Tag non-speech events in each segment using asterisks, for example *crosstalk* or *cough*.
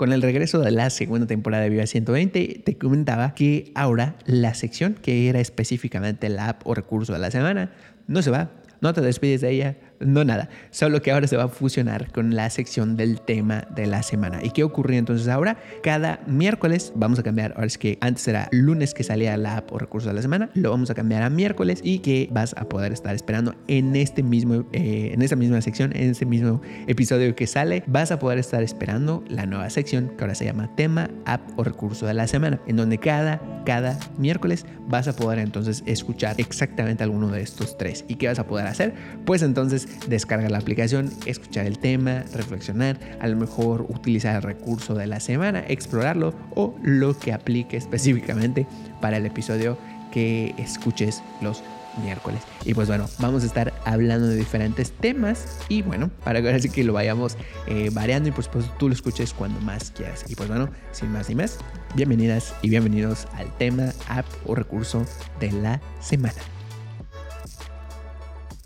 con el regreso de la segunda temporada de Viva 120, te comentaba que ahora la sección que era específicamente la app o recurso de la semana no se va, no te despides de ella, no nada, solo que ahora se va a fusionar con la sección del tema de la semana. ¿Y qué ocurrió entonces ahora? Cada miércoles vamos a cambiar, ahora es que antes era lunes que salía la app o recurso de la semana, lo vamos a cambiar a miércoles y que vas a poder estar esperando en este mismo, eh, en esta misma sección, en este mismo episodio que sale, vas a poder estar esperando la nueva sección que ahora se llama tema, app o recurso de la semana, en donde cada, cada miércoles vas a poder entonces escuchar exactamente alguno de estos tres. ¿Y qué vas a poder hacer? Pues entonces descargar la aplicación, escuchar el tema, reflexionar, a lo mejor utilizar el recurso de la semana, explorarlo o lo que aplique específicamente para el episodio que escuches los miércoles. Y pues bueno, vamos a estar hablando de diferentes temas y bueno, para que así que lo vayamos eh, variando y por supuesto tú lo escuches cuando más quieras. Y pues bueno, sin más ni más, bienvenidas y bienvenidos al tema, app o recurso de la semana.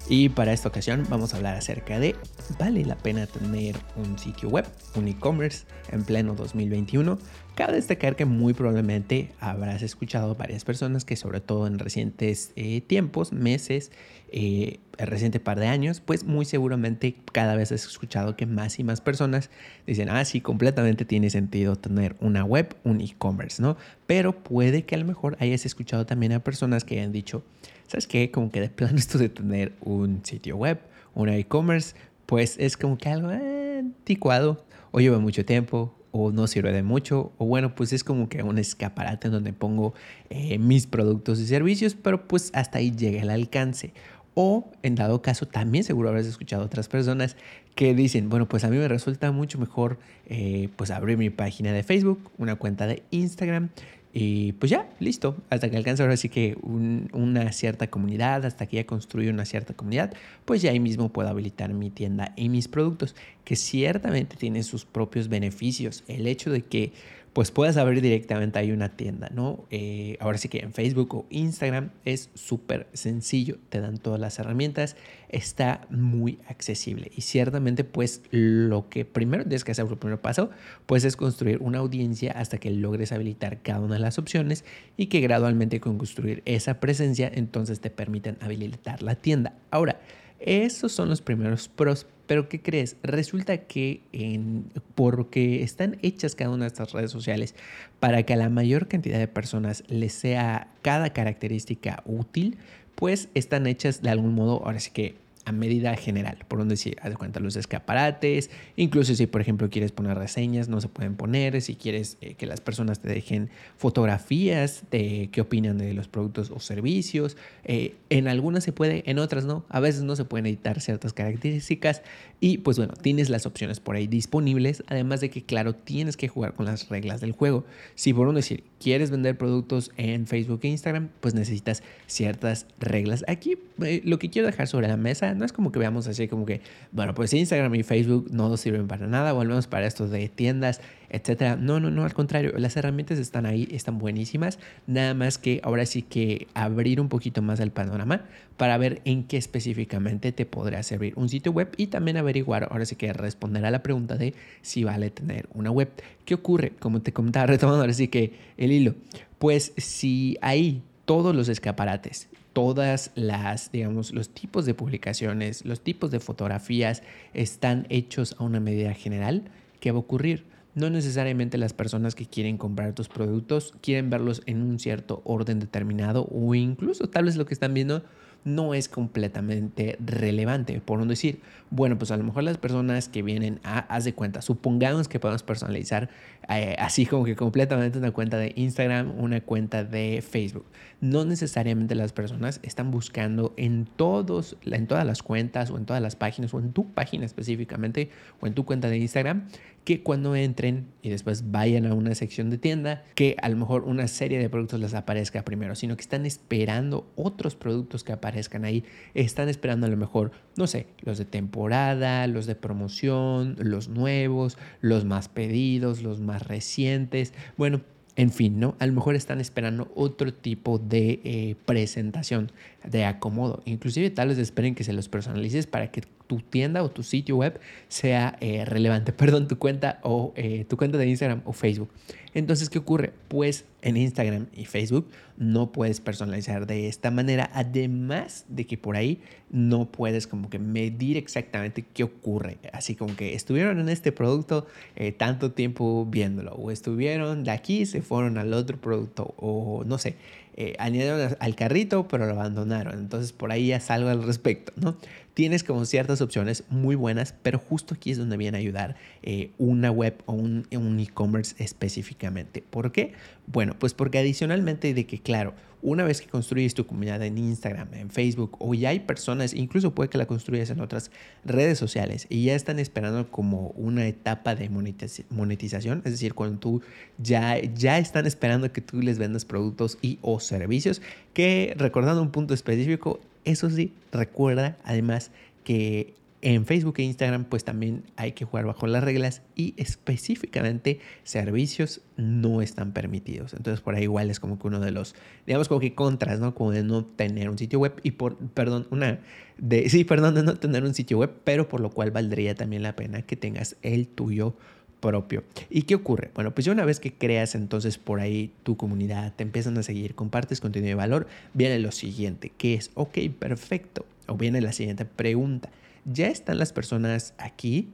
Y para esta ocasión vamos a hablar acerca de ¿vale la pena tener un sitio web, un e-commerce en pleno 2021? Cabe destacar que muy probablemente habrás escuchado varias personas que sobre todo en recientes eh, tiempos, meses, eh, el reciente par de años, pues muy seguramente cada vez has escuchado que más y más personas dicen, ah, sí, completamente tiene sentido tener una web, un e-commerce, ¿no? Pero puede que a lo mejor hayas escuchado también a personas que hayan dicho, ¿sabes qué? Como que de plano esto de tener un sitio web, un e-commerce, pues es como que algo anticuado, o lleva mucho tiempo, o no sirve de mucho, o bueno, pues es como que un escaparate en donde pongo eh, mis productos y servicios, pero pues hasta ahí llega el alcance. O en dado caso, también seguro habrás escuchado otras personas que dicen, bueno, pues a mí me resulta mucho mejor eh, pues abrir mi página de Facebook, una cuenta de Instagram y pues ya, listo, hasta que alcance ahora sí que una cierta comunidad, hasta que ya construyo una cierta comunidad, pues ya ahí mismo puedo habilitar mi tienda y mis productos, que ciertamente tienen sus propios beneficios. El hecho de que pues puedas abrir directamente ahí una tienda, ¿no? Eh, ahora sí que en Facebook o Instagram es súper sencillo, te dan todas las herramientas, está muy accesible y ciertamente pues lo que primero tienes que hacer, el primer paso, pues es construir una audiencia hasta que logres habilitar cada una de las opciones y que gradualmente con construir esa presencia entonces te permitan habilitar la tienda. Ahora, esos son los primeros pros, pero ¿qué crees? Resulta que en, porque están hechas cada una de estas redes sociales para que a la mayor cantidad de personas les sea cada característica útil, pues están hechas de algún modo, ahora sí que a medida general, por donde si haz de cuenta los escaparates, incluso si por ejemplo quieres poner reseñas, no se pueden poner, si quieres eh, que las personas te dejen fotografías de qué opinan de los productos o servicios, eh, en algunas se puede, en otras no, a veces no se pueden editar ciertas características y pues bueno, tienes las opciones por ahí disponibles, además de que claro, tienes que jugar con las reglas del juego. Si por un decir, quieres vender productos en Facebook e Instagram, pues necesitas ciertas reglas. Aquí eh, lo que quiero dejar sobre la mesa no es como que veamos así como que, bueno, pues Instagram y Facebook no sirven para nada, volvemos para esto de tiendas, etcétera. No, no, no, al contrario, las herramientas están ahí, están buenísimas, nada más que ahora sí que abrir un poquito más el panorama para ver en qué específicamente te podría servir un sitio web y también averiguar, ahora sí que responder a la pregunta de si vale tener una web. ¿Qué ocurre? Como te comentaba, *laughs* retomando ahora sí que el hilo, pues si hay todos los escaparates todas las, digamos, los tipos de publicaciones, los tipos de fotografías están hechos a una medida general, ¿qué va a ocurrir? No necesariamente las personas que quieren comprar tus productos quieren verlos en un cierto orden determinado o incluso tal vez lo que están viendo no es completamente relevante. Por no decir, bueno, pues a lo mejor las personas que vienen a, haz de cuenta, supongamos que podemos personalizar eh, así como que completamente una cuenta de Instagram, una cuenta de Facebook. No necesariamente las personas están buscando en, todos, en todas las cuentas o en todas las páginas o en tu página específicamente o en tu cuenta de Instagram que cuando entren y después vayan a una sección de tienda, que a lo mejor una serie de productos les aparezca primero, sino que están esperando otros productos que aparezcan ahí, están esperando a lo mejor, no sé, los de temporada, los de promoción, los nuevos, los más pedidos, los más recientes, bueno, en fin, ¿no? A lo mejor están esperando otro tipo de eh, presentación. De acomodo. Inclusive tal vez esperen que se los personalices para que tu tienda o tu sitio web sea eh, relevante, *laughs* perdón, tu cuenta o eh, tu cuenta de Instagram o Facebook. Entonces, ¿qué ocurre? Pues en Instagram y Facebook no puedes personalizar de esta manera, además de que por ahí no puedes como que medir exactamente qué ocurre. Así como que estuvieron en este producto eh, tanto tiempo viéndolo, o estuvieron de aquí, se fueron al otro producto, o no sé, eh, añadieron al carrito, pero lo abandonaron. Entonces por ahí ya salgo al respecto, ¿no? Tienes como ciertas opciones muy buenas, pero justo aquí es donde viene a ayudar eh, una web o un, e-commerce específicamente. ¿Por qué? Bueno, pues porque adicionalmente de que, claro, una vez que construyes tu comunidad en Instagram, en Facebook, o ya hay personas, incluso puede que la construyas en otras redes sociales y ya están esperando como una etapa de monetización, es decir, cuando tú ya, ya están esperando que tú les vendas productos y o servicios, que recordando un punto específico, eso sí, recuerda además que en Facebook e Instagram pues también hay que jugar bajo las reglas y específicamente servicios no están permitidos. Entonces por ahí igual es como que uno de los, digamos como que contras, ¿no? Como de no tener un sitio web y por, perdón, una, de, *laughs* sí, perdón, de no tener un sitio web, pero por lo cual valdría también la pena que tengas el tuyo propio. ¿Y qué ocurre? Bueno, pues ya una vez que creas entonces por ahí tu comunidad, te empiezan a seguir, compartes contenido de valor, viene lo siguiente, que es, ok, perfecto. O viene la siguiente pregunta ya están las personas aquí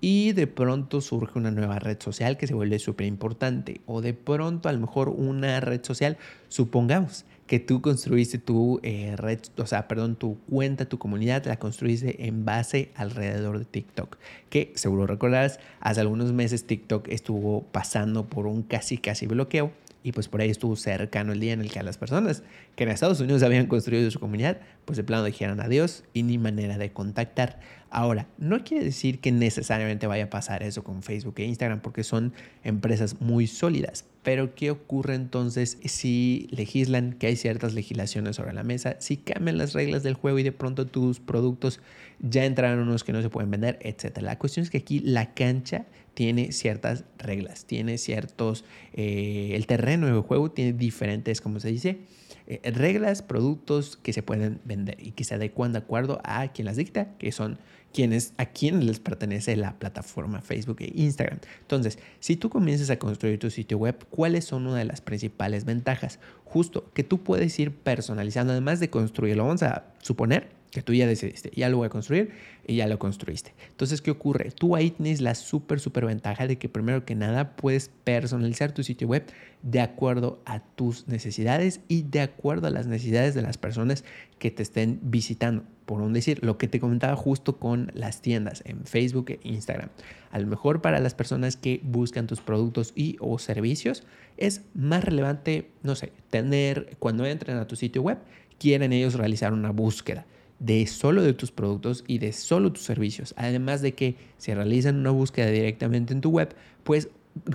y de pronto surge una nueva red social que se vuelve súper importante o de pronto a lo mejor una red social, supongamos que tú construiste tu eh, red, o sea, perdón, tu cuenta, tu comunidad, la construiste en base alrededor de TikTok, que seguro recordarás, hace algunos meses TikTok estuvo pasando por un casi casi bloqueo y pues por ahí estuvo cercano el día en el que a las personas que en Estados Unidos habían construido su comunidad, pues de plano dijeron adiós y ni manera de contactar. Ahora, no quiere decir que necesariamente vaya a pasar eso con Facebook e Instagram porque son empresas muy sólidas. Pero ¿qué ocurre entonces si legislan que hay ciertas legislaciones sobre la mesa, si cambian las reglas del juego y de pronto tus productos ya entraron unos que no se pueden vender, etcétera? La cuestión es que aquí la cancha tiene ciertas reglas, tiene ciertos, eh, el terreno de juego tiene diferentes, como se dice, eh, reglas, productos que se pueden vender y que se adecuan de acuerdo a quien las dicta, que son quienes, a quienes les pertenece la plataforma Facebook e Instagram. Entonces, si tú comienzas a construir tu sitio web, ¿cuáles son una de las principales ventajas? Justo que tú puedes ir personalizando, además de construirlo, vamos a suponer que tú ya decidiste, ya lo voy a construir y ya lo construiste. Entonces, ¿qué ocurre? Tú ahí tienes la súper, súper ventaja de que primero que nada puedes personalizar tu sitio web de acuerdo a tus necesidades y de acuerdo a las necesidades de las personas que te estén visitando. Por un decir, lo que te comentaba justo con las tiendas en Facebook e Instagram. A lo mejor para las personas que buscan tus productos y o servicios es más relevante, no sé, tener, cuando entren a tu sitio web, quieren ellos realizar una búsqueda de solo de tus productos y de solo tus servicios. Además de que si realizan una búsqueda directamente en tu web, pues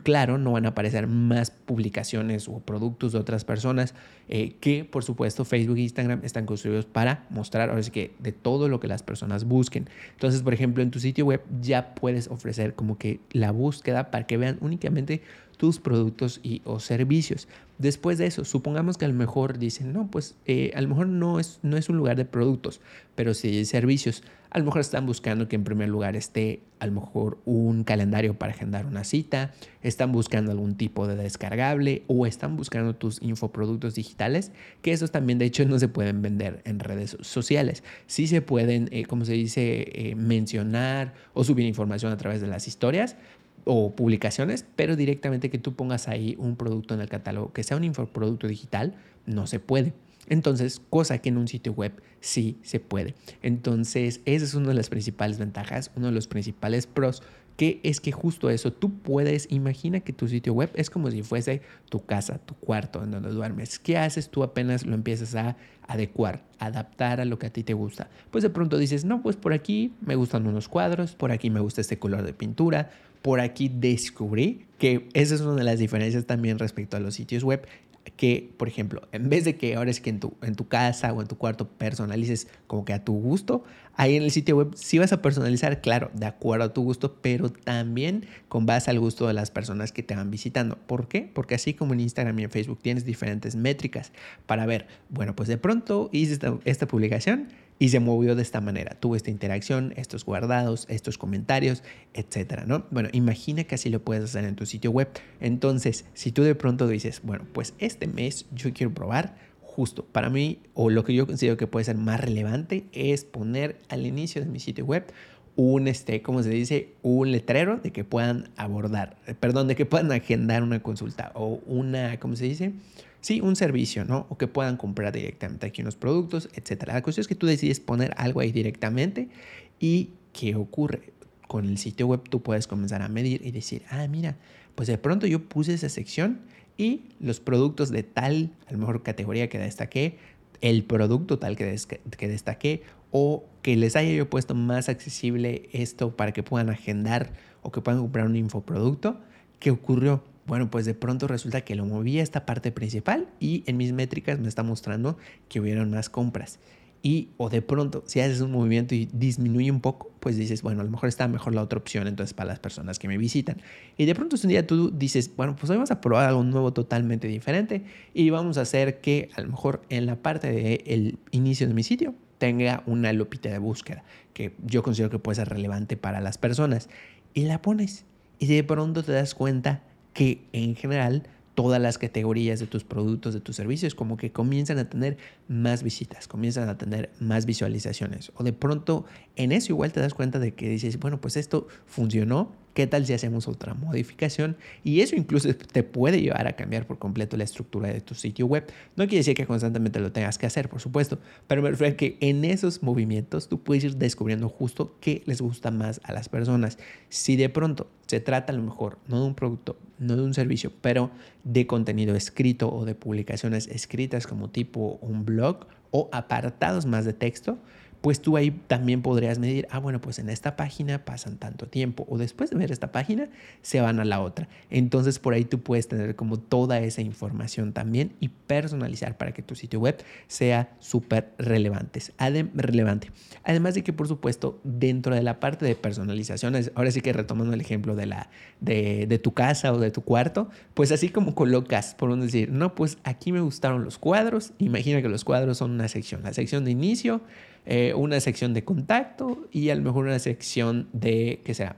claro, no van a aparecer más publicaciones o productos de otras personas eh, que, por supuesto, Facebook e Instagram están construidos para mostrar, ahora sí que, de todo lo que las personas busquen. Entonces, por ejemplo, en tu sitio web ya puedes ofrecer como que la búsqueda para que vean únicamente tus productos y o servicios. Después de eso, supongamos que a lo mejor dicen, no, pues eh, a lo mejor no es, no es un lugar de productos, pero sí de servicios. A lo mejor están buscando que en primer lugar esté a lo mejor un calendario para agendar una cita, están buscando algún tipo de descargable o están buscando tus infoproductos digitales, que esos también de hecho no se pueden vender en redes sociales. Sí se pueden, eh, como se dice, eh, mencionar o subir información a través de las historias, o publicaciones, pero directamente que tú pongas ahí un producto en el catálogo, que sea un infoproducto digital, no se puede. Entonces, cosa que en un sitio web sí se puede. Entonces, esa es una de las principales ventajas, uno de los principales pros, que es que justo eso, tú puedes, imagina que tu sitio web es como si fuese tu casa, tu cuarto en donde duermes. ¿Qué haces? Tú apenas lo empiezas a adecuar, adaptar a lo que a ti te gusta. Pues de pronto dices, no, pues por aquí me gustan unos cuadros, por aquí me gusta este color de pintura, por aquí descubrí que esa es una de las diferencias también respecto a los sitios web. que, por ejemplo, en vez de que ahora es que en tu, en tu casa o en tu cuarto personalices como que a tu gusto, ahí en el sitio web sí vas a personalizar, claro, de acuerdo a tu gusto, pero también con base al gusto de las personas que te van visitando. ¿Por qué? Porque así como en Instagram y en Facebook tienes diferentes métricas para ver, bueno, pues de pronto hice esta, esta publicación y se movió de esta manera. Tuvo esta interacción, estos guardados, estos comentarios, etcétera, ¿no? Bueno, imagina que así lo puedes hacer en tu sitio web. Entonces, si tú de pronto dices, bueno, pues este mes yo quiero probar justo para mí o lo que yo considero que puede ser más relevante es poner al inicio de mi sitio web un, este, ¿cómo se dice? Un letrero de que puedan abordar, perdón, de que puedan agendar una consulta o una, ¿cómo se dice? Sí, un servicio, ¿no? O que puedan comprar directamente aquí unos productos, etcétera. La cuestión es que tú decides poner algo ahí directamente y ¿qué ocurre? Con el sitio web tú puedes comenzar a medir y decir, ah, mira, pues de pronto yo puse esa sección y los productos de tal, a lo mejor categoría que destaqué, el producto tal que, que destaqué o que les haya yo puesto más accesible esto para que puedan agendar o que puedan comprar un infoproducto, ¿qué ocurrió? Bueno, pues de pronto resulta que lo moví a esta parte principal y en mis métricas me está mostrando que hubieron más compras. Y o de pronto, si haces un movimiento y disminuye un poco, pues dices, bueno, a lo mejor está mejor la otra opción entonces para las personas que me visitan. Y de pronto un día tú dices, bueno, pues hoy vamos a probar algo nuevo totalmente diferente y vamos a hacer que a lo mejor en la parte del inicio de mi sitio tenga una lupita de búsqueda que yo considero que puede ser relevante para las personas. Y la pones y de pronto te das cuenta que en general todas las categorías de tus productos, de tus servicios, como que comienzan a tener más visitas, comienzan a tener más visualizaciones. O de pronto en eso igual te das cuenta de que dices, bueno, pues esto funcionó, ¿Qué tal si hacemos otra modificación? Y eso incluso te puede llevar a cambiar por completo la estructura de tu sitio web. No quiere decir que constantemente lo tengas que hacer, por supuesto, pero me refiero a que en esos movimientos tú puedes ir descubriendo justo qué les gusta más a las personas. Si de pronto se trata a lo mejor no de un producto, no de un servicio, pero de contenido escrito o de publicaciones escritas como tipo un blog o apartados más de texto, pues tú ahí también podrías medir, ah, bueno, pues en esta página pasan tanto tiempo o después de ver esta página se van a la otra. Entonces por ahí tú puedes tener como toda esa información también y personalizar para que tu sitio web sea súper relevante. relevante. Además de que por supuesto dentro de la parte de personalización, ahora sí que retomando el ejemplo de, la, de, tu casa o de tu cuarto, pues así como colocas, por un decir, no, pues aquí me gustaron los cuadros, imagina que los cuadros son una sección, la sección de inicio, eh, una sección de contacto y a lo mejor una sección de, ¿qué sea?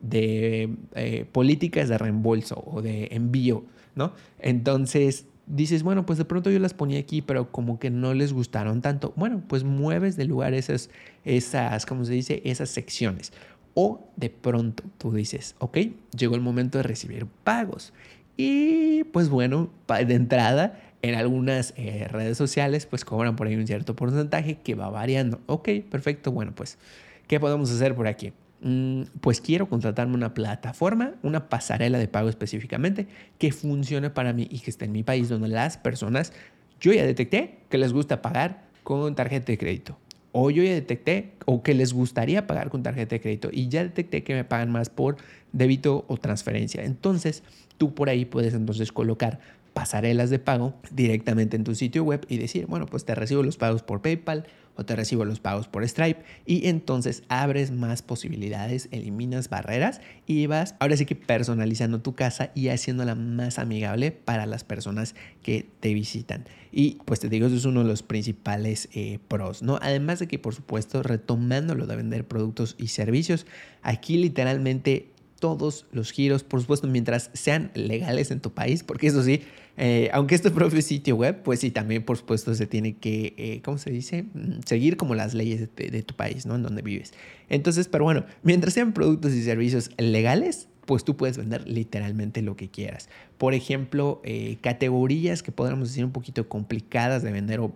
De eh, políticas de reembolso o de envío, ¿no? Entonces dices, bueno, pues de pronto yo las ponía aquí, pero como que no les gustaron tanto. Bueno, pues mueves de lugar esas, esas, ¿cómo se dice? Esas secciones. O de pronto tú dices, ok, llegó el momento de recibir pagos. Y pues bueno, de entrada en algunas eh, redes sociales pues cobran por ahí un cierto porcentaje que va variando. Ok, perfecto. Bueno, pues, ¿qué podemos hacer por aquí? Mm, pues quiero contratarme una plataforma, una pasarela de pago específicamente que funcione para mí y que esté en mi país donde las personas, yo ya detecté que les gusta pagar con tarjeta de crédito. O yo ya detecté o que les gustaría pagar con tarjeta de crédito y ya detecté que me pagan más por débito o transferencia. Entonces, tú por ahí puedes entonces colocar pasarelas de pago directamente en tu sitio web y decir, bueno, pues te recibo los pagos por PayPal o te recibo los pagos por Stripe y entonces abres más posibilidades, eliminas barreras y vas ahora sí que personalizando tu casa y haciéndola más amigable para las personas que te visitan. Y pues te digo, eso es uno de los principales eh, pros, ¿no? Además de que por supuesto retomando lo de vender productos y servicios, aquí literalmente todos los giros, por supuesto, mientras sean legales en tu país, porque eso sí, eh, aunque este propio sitio web, pues sí, también por supuesto se tiene que, eh, ¿cómo se dice? Mm, seguir como las leyes de, tu país, ¿no? En donde vives. Entonces, pero bueno, mientras sean productos y servicios legales, pues tú puedes vender literalmente lo que quieras. Por ejemplo, eh, categorías que podríamos decir un poquito complicadas de vender, o,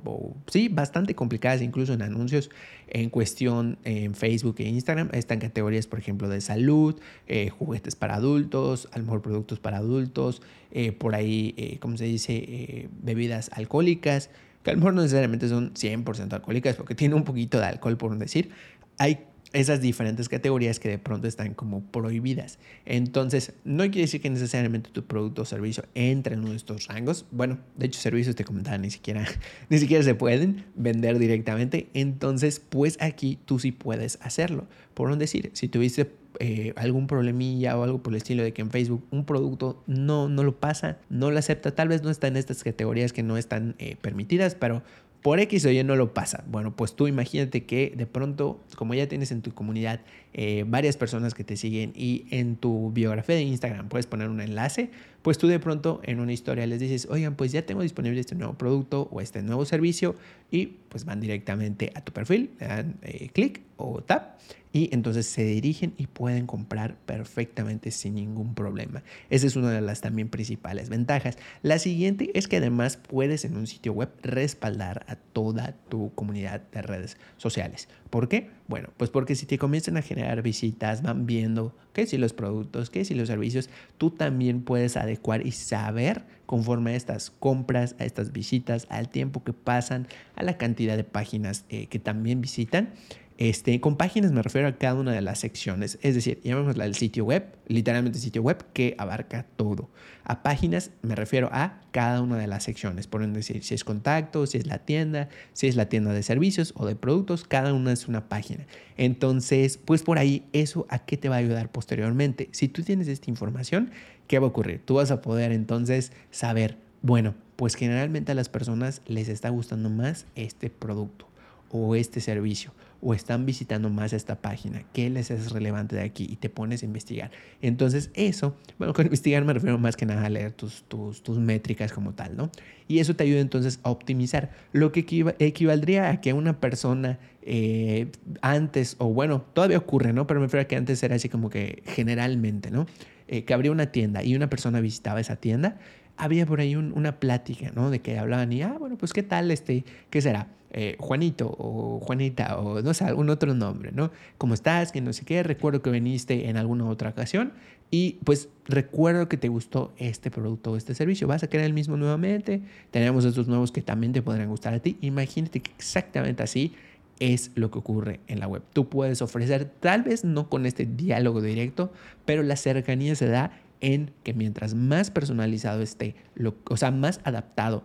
sí, bastante complicadas incluso en anuncios en cuestión en Facebook e Instagram. Están categorías, por ejemplo, de salud, eh, juguetes para adultos, a lo mejor productos para adultos, eh, por ahí, ¿cómo se dice? bebidas alcohólicas, que a lo mejor no necesariamente son 100% alcohólicas, porque tiene un poquito de alcohol, por decir. Hay esas diferentes categorías que de pronto están como prohibidas. Entonces, no quiere decir que necesariamente tu producto o servicio entre en uno de estos rangos. Bueno, de hecho, servicios te comentaba, ni siquiera, *laughs* ni siquiera se pueden vender directamente. Entonces, pues aquí tú sí puedes hacerlo. Por un decir, si tuviste eh, algún problemilla o algo por el estilo de que en Facebook un producto no, no lo pasa, no lo acepta, tal vez no está en estas categorías que no están eh, permitidas, pero por X o Y no lo pasa. Bueno, pues tú imagínate que de pronto, como ya tienes en tu comunidad eh, varias personas que te siguen y en tu biografía de Instagram puedes poner un enlace, pues tú de pronto en una historia les dices, oigan, pues ya tengo disponible este nuevo producto o este nuevo servicio y pues van directamente a tu perfil, le dan eh, clic o tap y entonces se dirigen y pueden comprar perfectamente sin ningún problema. Esa es una de las también principales ventajas. La siguiente es que además puedes en un sitio web respaldar a toda tu comunidad de redes sociales. ¿Por qué? Bueno, pues porque si te comienzan a generar visitas, van viendo qué si los productos, qué si los servicios, tú también puedes adecuar y saber conforme a estas compras, a estas visitas, al tiempo que pasan, a la cantidad de páginas eh, que también visitan, este, con páginas me refiero a cada una de las secciones, es decir, llamémosla el sitio web, literalmente sitio web que abarca todo. A páginas me refiero a cada una de las secciones, por decir, si es contacto, si es la tienda, si es la tienda de servicios o de productos, cada una es una página. Entonces, pues por ahí, eso a qué te va a ayudar posteriormente. Si tú tienes esta información, ¿qué va a ocurrir? Tú vas a poder entonces saber, bueno, pues generalmente a las personas les está gustando más este producto o este servicio o están visitando más esta página, qué les es relevante de aquí y te pones a investigar. Entonces eso, bueno, con investigar me refiero más que nada a leer tus, tus, tus métricas como tal, ¿no? Y eso te ayuda entonces a optimizar, lo que equivaldría a que una persona eh, antes, o bueno, todavía ocurre, ¿no? Pero me refiero a que antes era así como que generalmente, ¿no? Eh, que abría una tienda y una persona visitaba esa tienda, había por ahí una plática, ¿no? De que hablaban y, ah, bueno, pues qué tal, este, ¿qué será? Eh, Juanito o Juanita o no sé, algún otro nombre, ¿no? ¿Cómo estás? Que no sé qué, recuerdo que viniste en alguna otra ocasión y pues recuerdo que te gustó este producto o este servicio. Vas a querer el mismo nuevamente. Tenemos estos nuevos que también te podrán gustar a ti. Imagínate que exactamente así es lo que ocurre en la web. Tú puedes ofrecer, tal vez no con este diálogo directo, pero la cercanía se da en que mientras más personalizado esté, lo, o sea, más adaptado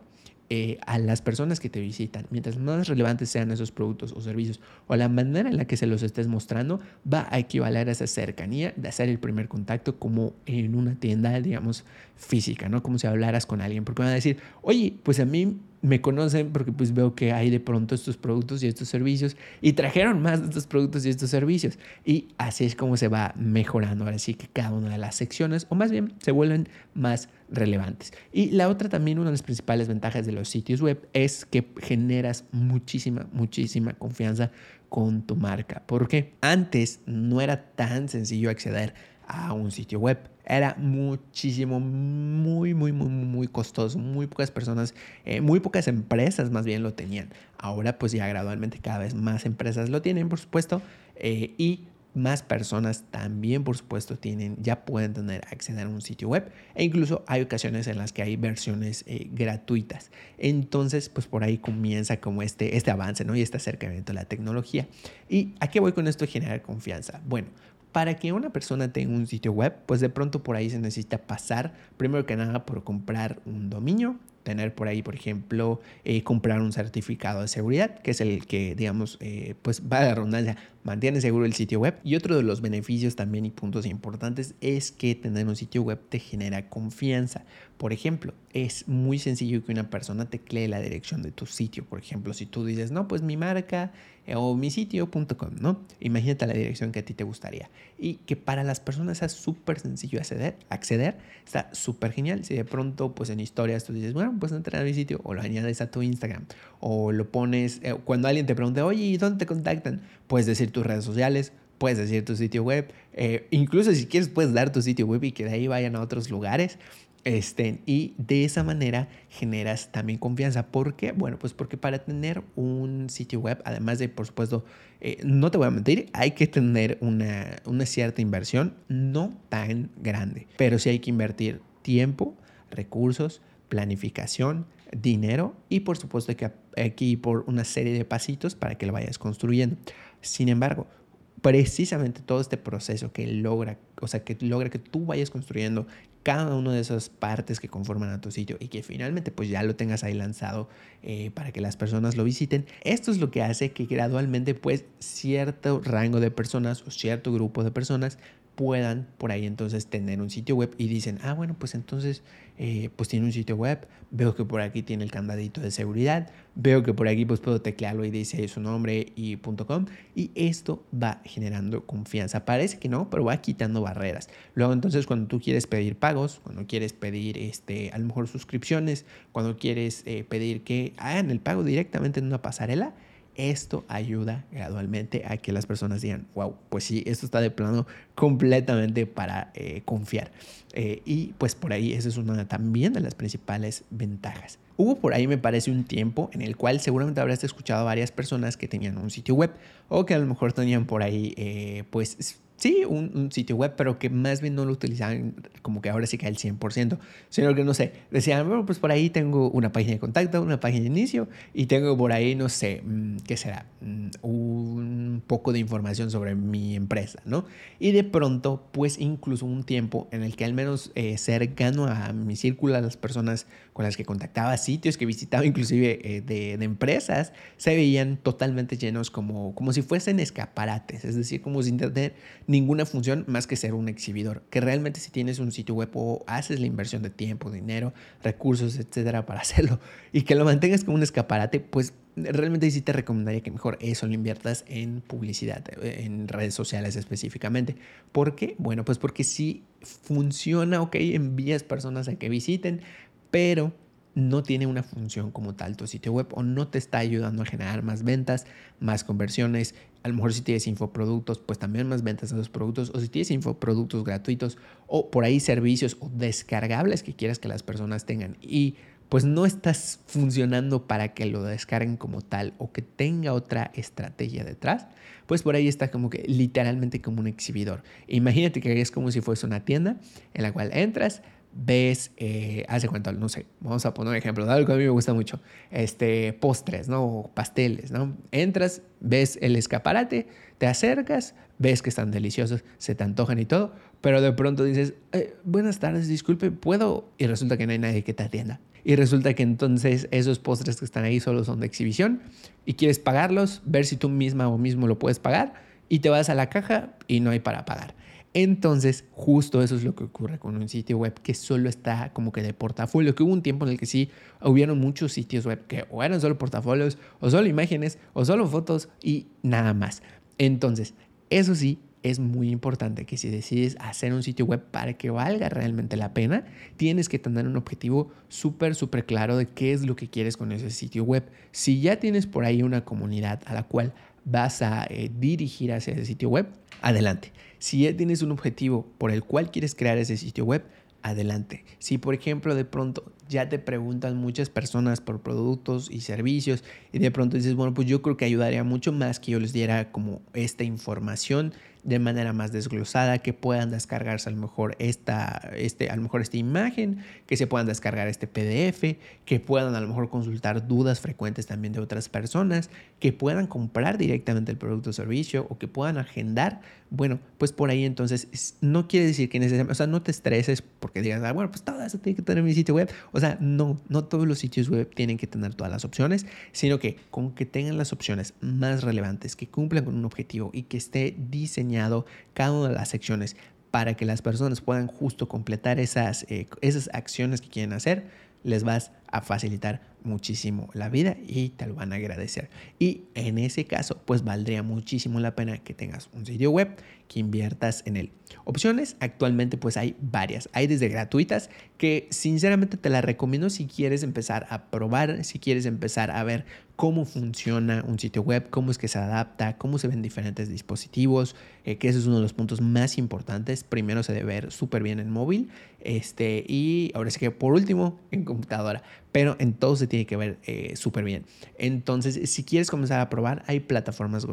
eh, a las personas que te visitan, mientras más relevantes sean esos productos o servicios o la manera en la que se los estés mostrando, va a equivaler a esa cercanía de hacer el primer contacto como en una tienda, digamos, física, ¿no? Como si hablaras con alguien, porque van a decir, oye, pues a mí me conocen porque pues veo que hay de pronto estos productos y estos servicios y trajeron más de estos productos y estos servicios. Y así es como se va mejorando ahora sí que cada una de las secciones o más bien se vuelven más relevantes. Y la otra también, una de las principales ventajas de los sitios web es que generas muchísima, muchísima confianza con tu marca. Porque antes no era tan sencillo acceder a un sitio web. Era muchísimo, muy, muy, muy, muy costoso. Muy pocas personas, eh, muy pocas empresas más bien lo tenían. Ahora pues ya gradualmente cada vez más empresas lo tienen, por supuesto. Eh, y más personas también, por supuesto, tienen, ya pueden tener acceder a un sitio web e incluso hay ocasiones en las que hay versiones eh, gratuitas. Entonces, pues por ahí comienza como este, este avance, ¿no? Y este acercamiento a la tecnología. ¿Y a qué voy con esto? Generar confianza. Bueno, para que una persona tenga un sitio web, pues de pronto por ahí se necesita pasar, primero que nada, por comprar un dominio, tener por ahí, por ejemplo, eh, comprar un certificado de seguridad, que es el que, digamos, eh, pues va a la redundancia, mantiene seguro el sitio web. Y otro de los beneficios también y puntos importantes es que tener un sitio web te genera confianza. Por ejemplo, es muy sencillo que una persona te clee la dirección de tu sitio. Por ejemplo, si tú dices, no, pues mi marca eh, o mi sitio.com, ¿no? Imagínate la dirección que a ti te gustaría. Y que para las personas sea súper sencillo acceder, acceder, está súper genial. Si de pronto, pues en historias tú dices, bueno, pues entra a mi sitio o lo añades a tu Instagram o lo pones, eh, cuando alguien te pregunte, oye, ¿y dónde te contactan? Puedes decir tus redes sociales, puedes decir tu sitio web, eh, incluso si quieres puedes dar tu sitio web y que de ahí vayan a otros lugares. Este, y de esa manera generas también confianza. ¿Por qué? Bueno, pues porque para tener un sitio web, además de, por supuesto, eh, no te voy a mentir, hay que tener una, una cierta inversión, no tan grande, pero sí hay que invertir tiempo, recursos, planificación, dinero y por supuesto que ir por una serie de pasitos para que lo vayas construyendo. Sin embargo, precisamente todo este proceso que logra, o sea, que logra que tú vayas construyendo cada una de esas partes que conforman a tu sitio y que finalmente pues ya lo tengas ahí lanzado eh, para que las personas lo visiten. Esto es lo que hace que gradualmente pues cierto rango de personas o cierto grupo de personas puedan por ahí entonces tener un sitio web y dicen, ah, bueno, pues entonces, eh, pues tiene un sitio web, veo que por aquí tiene el candadito de seguridad, veo que por aquí pues puedo teclearlo y dice su nombre y .com y esto va generando confianza. Parece que no, pero va quitando barreras. Luego entonces cuando tú quieres pedir pagos, cuando quieres pedir este, a lo mejor suscripciones, cuando quieres eh, pedir que hagan el pago directamente en una pasarela, esto ayuda gradualmente a que las personas digan, wow, pues sí, esto está de plano completamente para eh, confiar. Eh, y pues por ahí esa es una también de las principales ventajas. Hubo por ahí, me parece, un tiempo en el cual seguramente habrás escuchado a varias personas que tenían un sitio web o que a lo mejor tenían por ahí, eh, pues sí, un, sitio web, pero que más bien no lo utilizaban como que ahora sí que al 100%, sino que no sé, decían, bueno, pues por ahí tengo una página de contacto, una página de inicio y tengo por ahí, no sé, mm, ¿qué será? Mm, un poco de información sobre mi empresa, ¿no? Y de pronto, pues incluso un tiempo en el que al menos eh, cercano a mi círculo, a las personas con las que contactaba, sitios que visitaba inclusive eh, de, empresas, se veían totalmente llenos como, como si fuesen escaparates, es decir, como sin tener ninguna función más que ser un exhibidor. Que realmente si tienes un sitio web o haces la inversión de tiempo, dinero, recursos, etcétera, para *laughs* hacerlo y que lo mantengas como un escaparate, pues realmente sí te recomendaría que mejor eso lo inviertas en publicidad, en redes sociales específicamente. ¿Por qué? Bueno, pues porque si funciona, ok, envías personas a que visiten, pero no tiene una función como tal tu sitio web o no te está ayudando a generar más ventas, más conversiones. A lo mejor si tienes infoproductos, pues también más ventas de esos productos. O si tienes infoproductos gratuitos o por ahí servicios o descargables que quieras que las personas tengan y pues no estás funcionando para que lo descarguen como tal o que tenga otra estrategia detrás, pues por ahí está como que literalmente como un exhibidor. Imagínate que es como si fuese una tienda en la cual entras, ves, eh, hace cuenta, no sé, vamos a poner un ejemplo algo que a mí me gusta mucho, este, postres, ¿no? pasteles, ¿no? Entras, ves el escaparate, te acercas, ves que están deliciosos, se te antojan y todo, pero de pronto dices, eh, buenas tardes, disculpe, ¿puedo? Y resulta que no hay nadie que te atienda. Y resulta que entonces esos postres que están ahí solo son de exhibición y quieres pagarlos, ver si tú misma o mismo lo puedes pagar y te vas a la caja y no hay para pagar. Entonces, justo eso es lo que ocurre con un sitio web que solo está como que de portafolio, que hubo un tiempo en el que sí hubieron muchos sitios web que o eran solo portafolios, o solo imágenes, o solo fotos y nada más. Entonces, eso sí, es muy importante que si decides hacer un sitio web para que valga realmente la pena, tienes que tener un objetivo súper, súper claro de qué es lo que quieres con ese sitio web. Si ya tienes por ahí una comunidad a la cual vas a eh, dirigir hacia ese sitio web, adelante. Si ya tienes un objetivo por el cual quieres crear ese sitio web, adelante. Si por ejemplo de pronto ya te preguntan muchas personas por productos y servicios y de pronto dices, bueno, pues yo creo que ayudaría mucho más que yo les diera como esta información de manera más desglosada, que puedan descargarse a lo mejor esta, este, a lo mejor esta imagen, que se puedan descargar este PDF, que puedan a lo mejor consultar dudas frecuentes también de otras personas, que puedan comprar directamente el producto o servicio o que puedan agendar. Bueno, pues por ahí entonces no quiere decir que necesariamente, o sea, no te estreses porque digas, ah, bueno, pues todo eso tiene que tener mi sitio web. O sea, no, no todos los sitios web tienen que tener todas las opciones, sino que con que tengan las opciones más relevantes, que cumplan con un objetivo y que esté diseñado cada una de las secciones para que las personas puedan justo completar esas, eh, esas acciones que quieren hacer, les vas a facilitar muchísimo la vida y te lo van a agradecer. Y en ese caso, pues valdría muchísimo la pena que tengas un sitio web, que inviertas en él. Opciones, actualmente pues hay varias. Hay desde gratuitas que sinceramente te las recomiendo si quieres empezar a probar, si quieres empezar a ver cómo funciona un sitio web, cómo es que se adapta, cómo se ven diferentes dispositivos, eh, que ese es uno de los puntos más importantes. Primero se debe ver súper bien en móvil este, y ahora sí que por último en computadora, pero en todo se tiene que ver eh, súper bien. Entonces, si quieres comenzar a probar, hay plataformas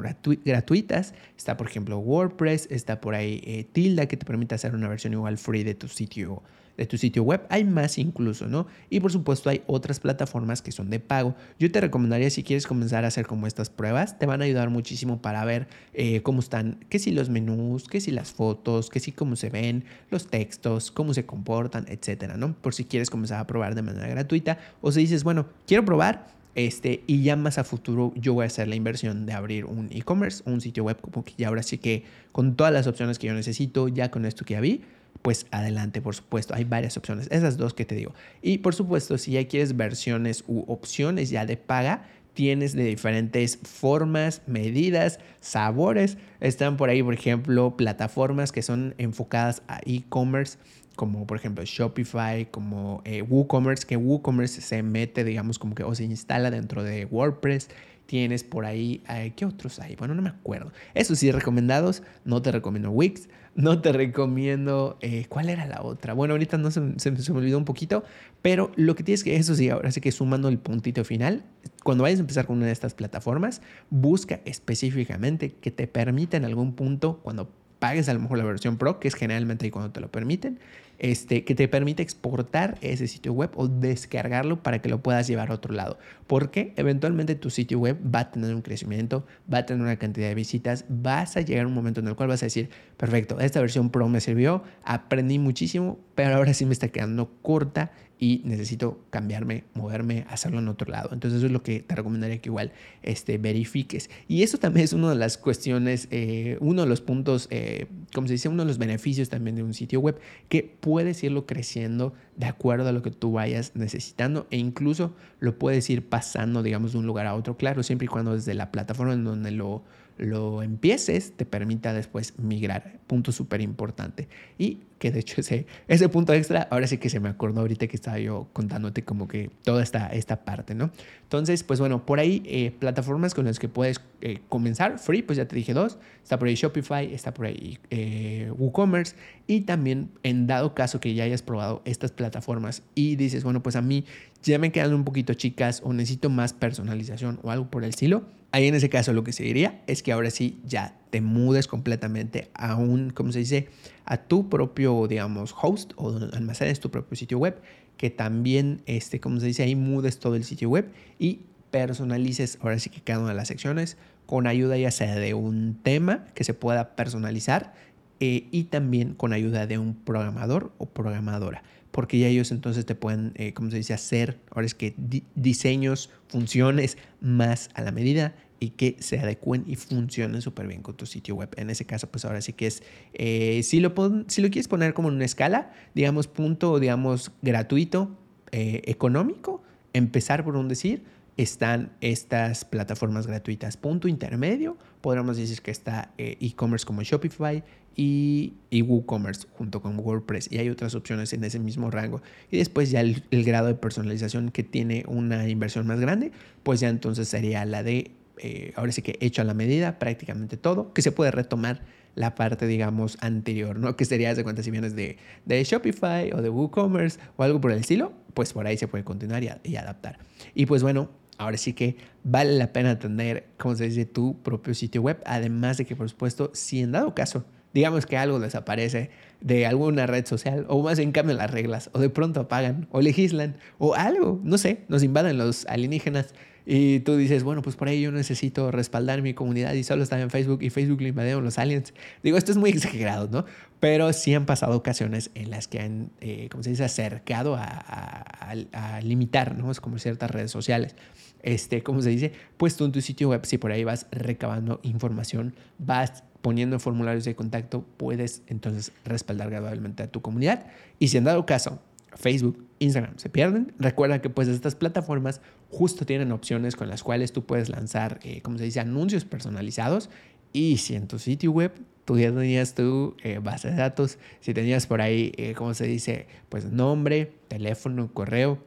gratuitas. Está, por ejemplo, WordPress, está por ahí eh, Tilda, que te permite hacer una versión igual free de tu sitio de tu sitio web. Hay más incluso, ¿no? Y por supuesto hay otras plataformas que son de pago. Yo te recomendaría si quieres comenzar a hacer como estas pruebas, te van a ayudar muchísimo para ver eh, cómo están, qué si los menús, qué si las fotos, qué si cómo se ven, los textos, cómo se comportan, etcétera, ¿no? Por si quieres comenzar a probar de manera gratuita o si dices, bueno, quiero probar, este, y ya más a futuro yo voy a hacer la inversión de abrir un e-commerce, un sitio web, como que ya ahora sí que con todas las opciones que yo necesito, ya con esto que ya vi, pues adelante, por supuesto. Hay varias opciones, esas dos que te digo. Y por supuesto, si ya quieres versiones u opciones ya de paga, tienes de diferentes formas, medidas, sabores. Están por ahí, por ejemplo, plataformas que son enfocadas a e-commerce como por ejemplo Shopify, como eh, WooCommerce, que WooCommerce se mete, digamos, como que o se instala dentro de WordPress. Tienes por ahí, eh, ¿qué otros hay? Bueno, no me acuerdo. Eso sí, recomendados, no te recomiendo Wix, no te recomiendo, eh, ¿cuál era la otra? Bueno, ahorita no se, se, me olvidó un poquito, pero lo que tienes que, eso sí, ahora sí que sumando el puntito final, cuando vayas a empezar con una de estas plataformas, busca específicamente que te permita en algún punto, cuando pagues a lo mejor la versión Pro, que es generalmente ahí cuando te lo permiten, este, que te permite exportar ese sitio web o descargarlo para que lo puedas llevar a otro lado. Porque eventualmente tu sitio web va a tener un crecimiento, va a tener una cantidad de visitas, vas a llegar a un momento en el cual vas a decir, perfecto, esta versión Pro me sirvió, aprendí muchísimo, pero ahora sí me está quedando corta y necesito cambiarme, moverme, hacerlo en otro lado. Entonces eso es lo que te recomendaría que igual este, verifiques. Y eso también es una de las cuestiones, eh, uno de los puntos, eh, como se dice, uno de los beneficios también de un sitio web, que puedes irlo creciendo de acuerdo a lo que tú vayas necesitando e incluso lo puedes ir pasando, digamos, de un lugar a otro, claro, siempre y cuando desde la plataforma en donde lo lo empieces, te permita después migrar. Punto súper importante. Y que de hecho ese, ese punto extra, ahora sí que se me acordó ahorita que estaba yo contándote como que toda esta, esta parte, ¿no? Entonces, pues bueno, por ahí eh, plataformas con las que puedes eh, comenzar, free, pues ya te dije dos, está por ahí Shopify, está por ahí eh, WooCommerce y también en dado caso que ya hayas probado estas plataformas y dices, bueno, pues a mí ya me quedan un poquito chicas o necesito más personalización o algo por el estilo, Ahí en ese caso lo que se diría es que ahora sí ya te mudes completamente a un, ¿cómo se dice? A tu propio, digamos, host o almacenes tu propio sitio web, que también, este, como se dice, ahí mudes todo el sitio web y personalices ahora sí que cada una de las secciones con ayuda ya sea de un tema que se pueda personalizar eh, y también con ayuda de un programador o programadora porque ya ellos entonces te pueden, eh, como se dice, hacer, ahora es que diseños, funciones más a la medida y que se adecuen y funcionen súper bien con tu sitio web. En ese caso, pues ahora sí que es, eh, si, lo si lo quieres poner como en una escala, digamos punto, digamos gratuito, eh, económico, empezar por un decir, están estas plataformas gratuitas. Punto intermedio, podríamos decir que está eh, e-commerce como Shopify y, WooCommerce junto con WordPress. Y hay otras opciones en ese mismo rango. Y después ya el, grado de personalización que tiene una inversión más grande, pues ya entonces sería la de, eh, ahora sí que hecho a la medida, prácticamente todo, que se puede retomar la parte, digamos, anterior, ¿no? Que sería, de cuenta, si vienes de, de Shopify o de WooCommerce o algo por el estilo, pues por ahí se puede continuar y, y adaptar. Y pues bueno, Ahora sí que vale la pena tener, como se dice, tu propio sitio web. Además de que, por supuesto, si en dado caso, digamos que algo desaparece de alguna red social, o más bien cambian las reglas, o de pronto apagan, o legislan, o algo, no sé, nos invaden los alienígenas y tú dices, bueno, pues por ahí yo necesito respaldar mi comunidad y solo estaba en Facebook y Facebook lo invadieron los aliens. Digo, esto es muy *laughs* exagerado, ¿no? Pero sí han pasado ocasiones en las que han, eh, como se dice, acercado a, a, limitar, ¿no? Es como ciertas redes sociales. Este, como se dice, pues tú en tu sitio web, si por ahí vas recabando información, vas poniendo formularios de contacto, puedes entonces respaldar gradualmente a tu comunidad. Y si han dado caso Facebook, Instagram se pierden, recuerda que pues estas plataformas justo tienen opciones con las cuales tú puedes lanzar, eh, como se dice, anuncios personalizados. Y si en tu sitio web tú ya tenías tu eh, base de datos, si tenías por ahí, eh, como se dice, pues nombre, teléfono, correo,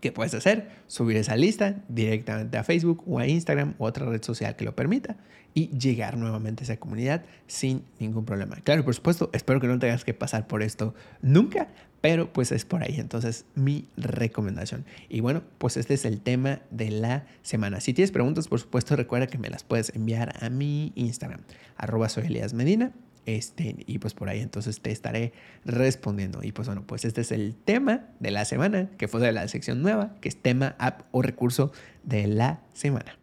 ¿qué puedes hacer? Subir esa lista directamente a Facebook o a Instagram u otra red social que lo permita y llegar nuevamente a esa comunidad sin ningún problema. Claro, por supuesto, espero que no tengas que pasar por esto nunca, pero pues es por ahí. Entonces, mi recomendación. Y bueno, pues este es el tema de la semana. Si tienes preguntas, por supuesto, recuerda que me las puedes enviar a mi Instagram, arroba soy Medina. Este, y pues por ahí entonces te estaré respondiendo. Y pues bueno, pues este es el tema de la semana, que fue de la sección nueva, que es tema, app o recurso de la semana.